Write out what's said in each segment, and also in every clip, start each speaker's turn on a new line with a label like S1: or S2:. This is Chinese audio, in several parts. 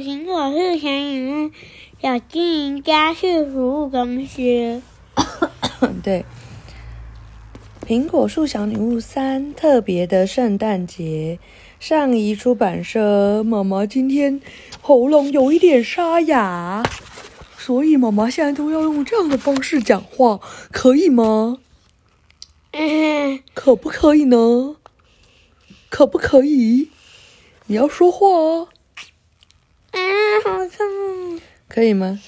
S1: 苹果树小女巫小经营家事服务公司。
S2: 对，苹果树小女巫三特别的圣诞节，上一出版社。妈妈今天喉咙有一点沙哑，所以妈妈现在都要用这样的方式讲话，可以吗？
S1: 嗯，
S2: 可不可以呢？可不可以？你要说话哦，
S1: 啊，好痛！
S2: 可以吗？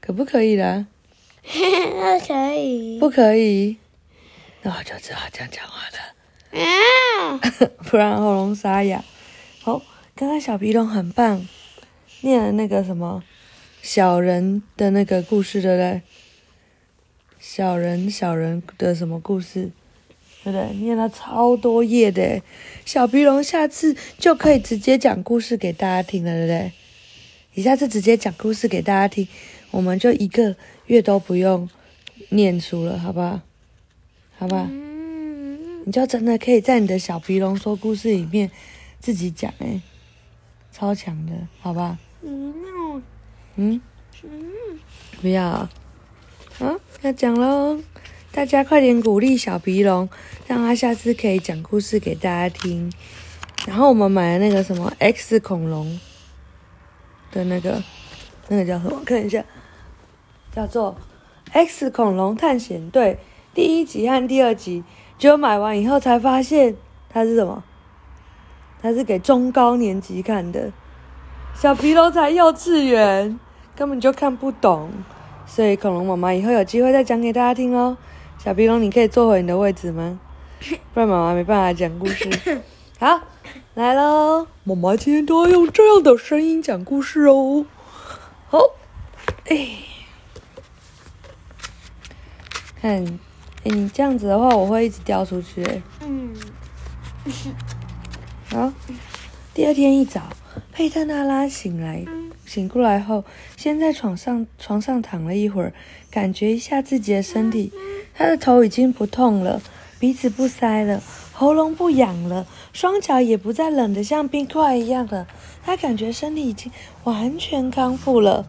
S2: 可不可以啦？
S1: 不 可以。
S2: 不可以，那我就只好这样讲话了。
S1: 啊，
S2: 不然喉咙沙哑。好，刚刚小皮龙很棒，念了那个什么小人的那个故事，对不对？小人小人的什么故事，对不对？念了超多页的耶，小皮龙下次就可以直接讲故事给大家听了，对不对？你下次直接讲故事给大家听，我们就一个月都不用念书了，好不好？好不好？
S1: 嗯，
S2: 你就真的可以在你的小皮龙说故事里面自己讲哎，超强的，好吧？
S1: 嗯，
S2: 嗯，
S1: 嗯，
S2: 不要啊，啊要讲喽！大家快点鼓励小皮龙，让他下次可以讲故事给大家听。然后我们买了那个什么 X 恐龙的那个，那个叫什么？看一下，叫做《X 恐龙探险队》第一集和第二集。结果买完以后才发现它是什么？它是给中高年级看的，小皮龙才幼稚园，根本就看不懂。所以恐龙妈妈以后有机会再讲给大家听喽。小皮龙，你可以坐回你的位置吗？不然妈妈没办法讲故事。好，来喽！妈妈今天都要用这样的声音讲故事哦。好，哎，看，哎，你这样子的话，我会一直掉出去。哎
S1: 嗯，
S2: 好，第二天一早，佩特纳拉醒来，醒过来后，先在床上床上躺了一会儿，感觉一下自己的身体。他的头已经不痛了，鼻子不塞了，喉咙不痒了，双脚也不再冷得像冰块一样了。他感觉身体已经完全康复了。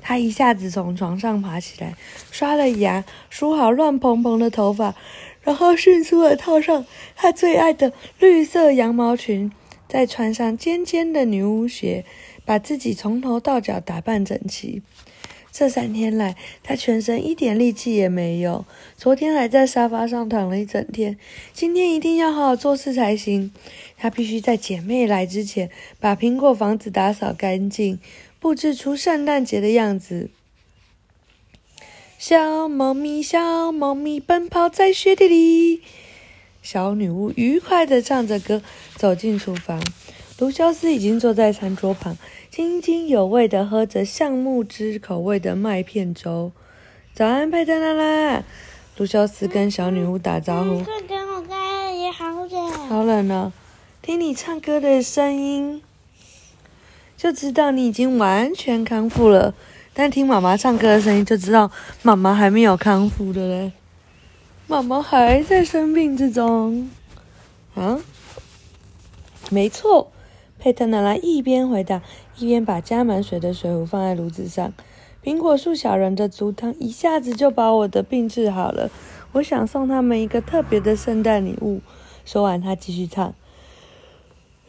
S2: 他一下子从床上爬起来，刷了牙，梳好乱蓬蓬的头发，然后迅速的套上他最爱的绿色羊毛裙，再穿上尖尖的女巫鞋，把自己从头到脚打扮整齐。这三天来，他全身一点力气也没有。昨天还在沙发上躺了一整天，今天一定要好好做事才行。他必须在姐妹来之前把苹果房子打扫干净，布置出圣诞节的样子。小猫咪，小猫咪奔跑在雪地里。小女巫愉快地唱着歌走进厨房，卢修斯已经坐在餐桌旁，津津有味地喝着橡木汁口味的麦片粥。早安，佩特拉拉！卢修斯跟小女巫打招呼。
S1: 快跟我开，也好冷。
S2: 好冷哦，听你唱歌的声音，就知道你已经完全康复了。但听妈妈唱歌的声音，就知道妈妈还没有康复的嘞。妈妈还在生病之中。啊，没错。佩特奶奶一边回答，一边把加满水的水壶放在炉子上。苹果树小人的竹汤一下子就把我的病治好了。我想送他们一个特别的圣诞礼物。说完，他继续唱：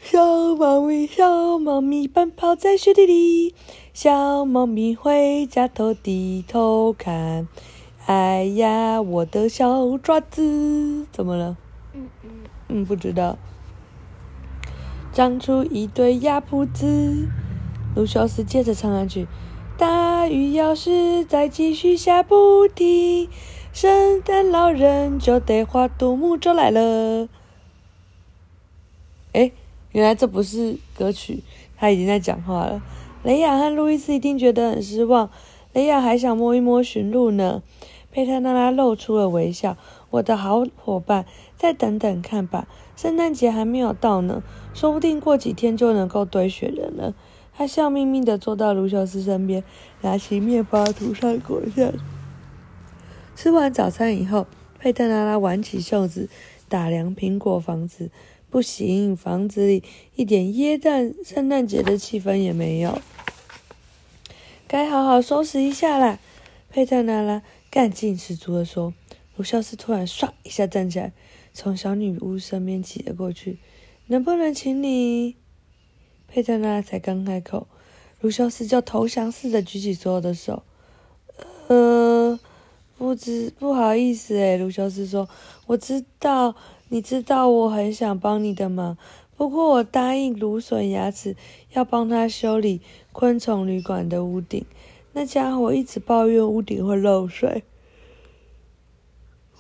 S2: 小猫咪，小猫咪奔跑在雪地里，小猫咪回家头低头看。哎呀，我的小爪子怎么了？
S1: 嗯嗯，
S2: 嗯，不知道。长出一对鸭蹼子。卢修斯接着唱下去：大雨要是再继续下不停，圣诞老人就得划独木舟来了。哎，原来这不是歌曲，他已经在讲话了。雷亚和路易斯一定觉得很失望。雷亚还想摸一摸驯鹿呢。佩特娜拉露出了微笑。我的好伙伴，再等等看吧，圣诞节还没有到呢，说不定过几天就能够堆雪人了。他笑眯眯地坐到卢修斯身边，拿起面包涂上果酱。吃完早餐以后，佩特拉拉挽起袖子，打量苹果房子，不行，房子里一点耶诞圣诞节的气氛也没有。该好好收拾一下啦！佩特拉拉干劲十足地说。卢修斯突然唰一下站起来，从小女巫身边挤了过去。能不能请你？佩特拉才刚开口，卢修斯就投降似的举起所有的手。呃，不知不好意思诶，卢修斯说：“我知道，你知道我很想帮你的忙，不过我答应芦笋牙齿要帮他修理昆虫旅馆的屋顶。那家伙一直抱怨屋顶会漏水。”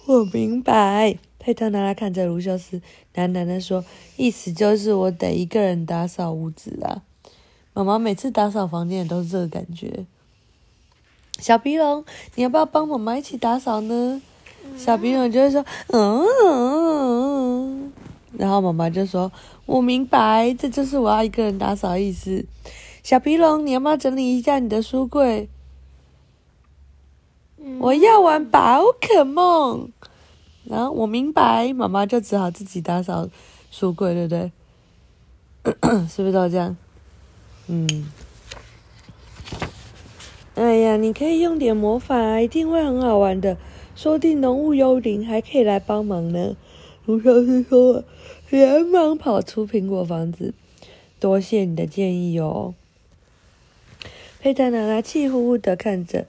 S2: 我明白，佩特娜拉看着卢修斯，喃喃的说：“意思就是我得一个人打扫屋子啊。妈妈每次打扫房间都是这个感觉。”小皮龙，你要不要帮妈妈一起打扫呢？小皮龙就会说：“嗯。”然后妈妈就说：“我明白，这就是我要一个人打扫意思。”小皮龙，你要不要整理一下你的书柜？我要玩宝可梦。然后我明白，妈妈就只好自己打扫书柜，对不对？是不是都这样？嗯。哎呀，你可以用点魔法，一定会很好玩的。说不定浓雾幽灵还可以来帮忙呢。卢小师说，连忙跑出苹果房子。多谢你的建议哦。佩特奶奶气呼呼的看着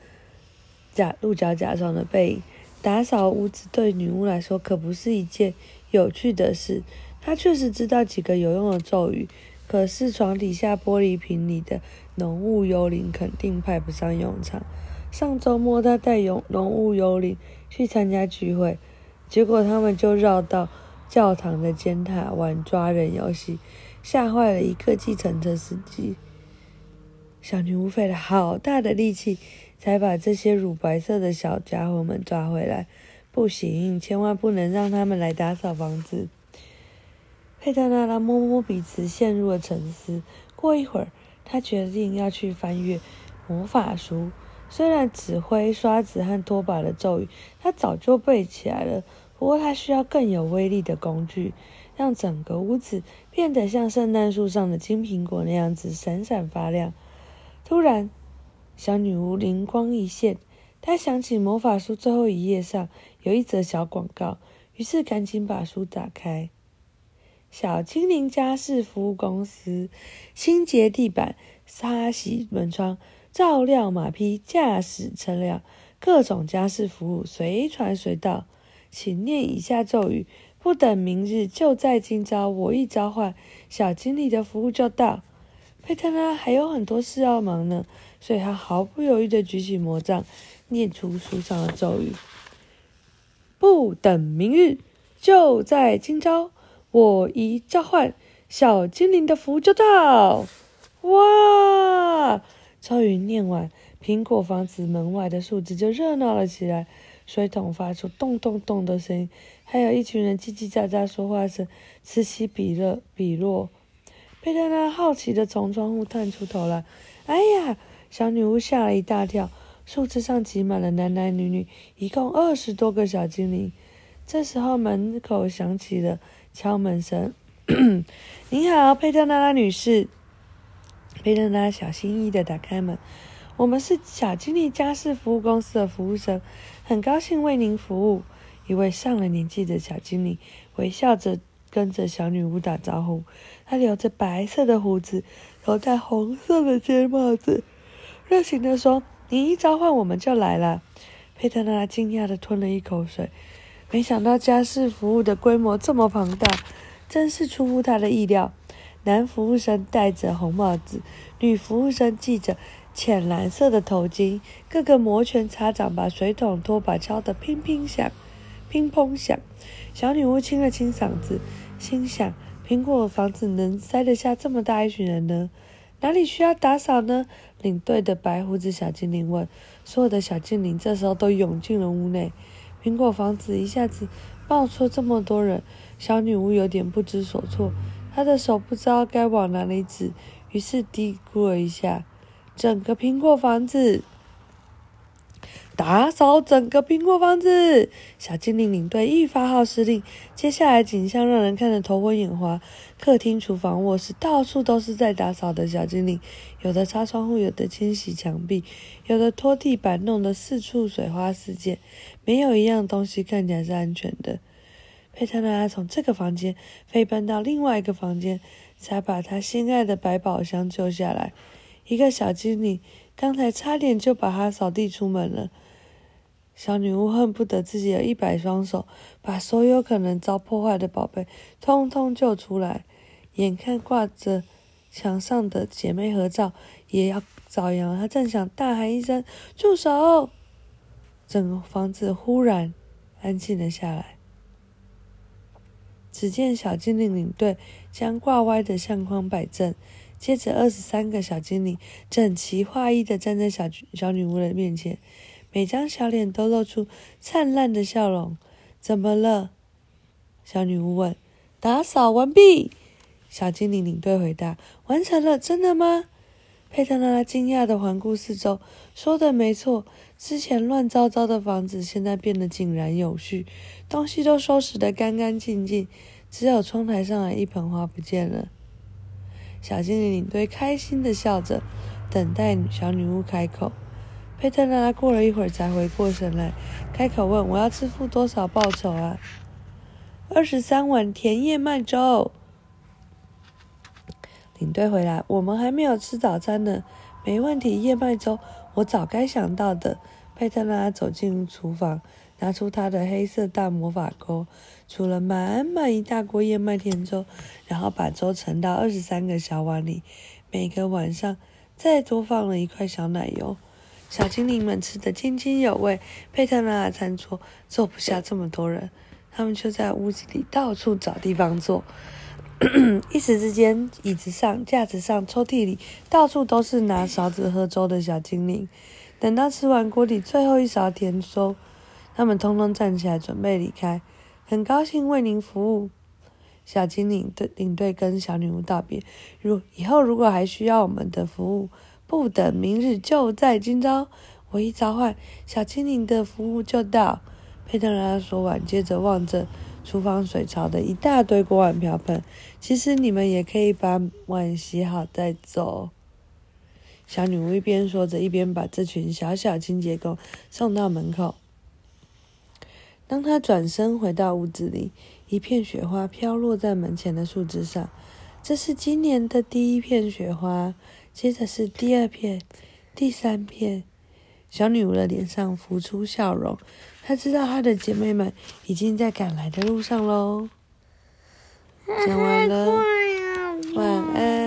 S2: 假鹿角甲虫的背影。打扫屋子对女巫来说可不是一件有趣的事。她确实知道几个有用的咒语。可是床底下玻璃瓶里的浓雾幽灵肯定派不上用场。上周末她带浓浓雾幽灵去参加聚会，结果他们就绕到教堂的尖塔玩抓人游戏，吓坏了一个计程车司机。小女巫费了好大的力气，才把这些乳白色的小家伙们抓回来。不行，千万不能让他们来打扫房子。佩特娜拉摸摸鼻子，陷入了沉思。过一会儿，他决定要去翻阅魔法书。虽然指挥、刷子和拖把的咒语他早就背起来了，不过他需要更有威力的工具，让整个屋子变得像圣诞树上的金苹果那样子闪闪发亮。突然，小女巫灵光一现，她想起魔法书最后一页上有一则小广告，于是赶紧把书打开。小精灵家事服务公司，清洁地板、擦洗门窗、照料马匹、驾驶车辆，各种家事服务随传随到。请念以下咒语，不等明日，就在今朝。我一召唤，小精灵的服务就到。佩特拉还有很多事要忙呢，所以他毫不犹豫地举起魔杖，念出书上的咒语：不等明日，就在今朝。我一召唤，小精灵的福就到！哇！咒语念完，苹果房子门外的树枝就热闹了起来，水桶发出咚咚咚的声音，还有一群人叽叽喳喳说话声此起彼落。彼落，佩特拉好奇的从窗户探出头来，哎呀！小女巫吓了一大跳，树枝上挤满了男男女女，一共二十多个小精灵。这时候门口响起了。敲门声，你好，佩特拉拉女士。佩特拉小心翼翼的打开门，我们是小精灵家事服务公司的服务生，很高兴为您服务。一位上了年纪的小精灵微笑着跟着小女巫打招呼，她留着白色的胡子，头戴红色的尖帽子，热情地说：“您一召唤，我们就来了。”佩特娜拉惊讶地吞了一口水。没想到家事服务的规模这么庞大，真是出乎他的意料。男服务生戴着红帽子，女服务生系着浅蓝色的头巾，个个摩拳擦掌，把水桶拖把敲得乒乒响、乒乓响。小女巫清了清嗓子，心想：苹果房子能塞得下这么大一群人呢？哪里需要打扫呢？领队的白胡子小精灵问。所有的小精灵这时候都涌进了屋内。苹果房子一下子冒出这么多人，小女巫有点不知所措，她的手不知道该往哪里指，于是嘀咕了一下：“整个苹果房子打扫整个苹果房子！小精灵领队一发号施令，接下来景象让人看得头昏眼花。客厅、厨房、卧室，到处都是在打扫的小精灵，有的擦窗户，有的清洗墙壁，有的拖地板，弄得四处水花四溅，没有一样东西看起来是安全的。佩特拉从这个房间飞奔到另外一个房间，才把他心爱的百宝箱救下来。一个小精灵刚才差点就把他扫地出门了。小女巫恨不得自己有一百双手，把所有可能遭破坏的宝贝通通救出来。眼看挂着墙上的姐妹合照也要遭殃，她正想大喊一声“住手”，整个房子忽然安静了下来。只见小精灵领队将挂歪的相框摆正，接着二十三个小精灵整齐划一的站在小小女巫的面前。每张小脸都露出灿烂的笑容。怎么了？小女巫问。打扫完毕。小精灵领队回答。完成了，真的吗？佩特拉拉惊讶的环顾四周。说的没错，之前乱糟糟的房子现在变得井然有序，东西都收拾得干干净净，只有窗台上的一盆花不见了。小精灵领队开心的笑着，等待小女巫开口。佩特拉拉过了一会儿才回过神来，开口问：“我要支付多少报酬啊？”“二十三碗甜燕麦粥。”领队回来：“我们还没有吃早餐呢。”“没问题，燕麦粥，我早该想到的。”佩特拉走进厨房，拿出她的黑色大魔法锅，煮了满满一大锅燕麦甜粥，然后把粥盛到二十三个小碗里，每个碗上再多放了一块小奶油。小精灵们吃得津津有味。佩特拉的餐桌坐不下这么多人，他们就在屋子里到处找地方坐。一时之间，椅子上、架子上、抽屉里，到处都是拿勺子喝粥的小精灵。等到吃完锅里最后一勺甜粥，他们通通站起来准备离开。很高兴为您服务，小精灵的领队跟小女巫道别。如以后如果还需要我们的服务，不等明日，就在今朝。我一召唤，小精灵的服务就到。佩特拉说完，接着望着厨房水槽的一大堆锅碗瓢盆。其实你们也可以把碗洗好再走。小女巫一边说着，一边把这群小小清洁工送到门口。当她转身回到屋子里，一片雪花飘落在门前的树枝上。这是今年的第一片雪花。接着是第二片，第三片，小女巫的脸上浮出笑容。她知道她的姐妹们已经在赶来的路上喽。讲完了，晚安。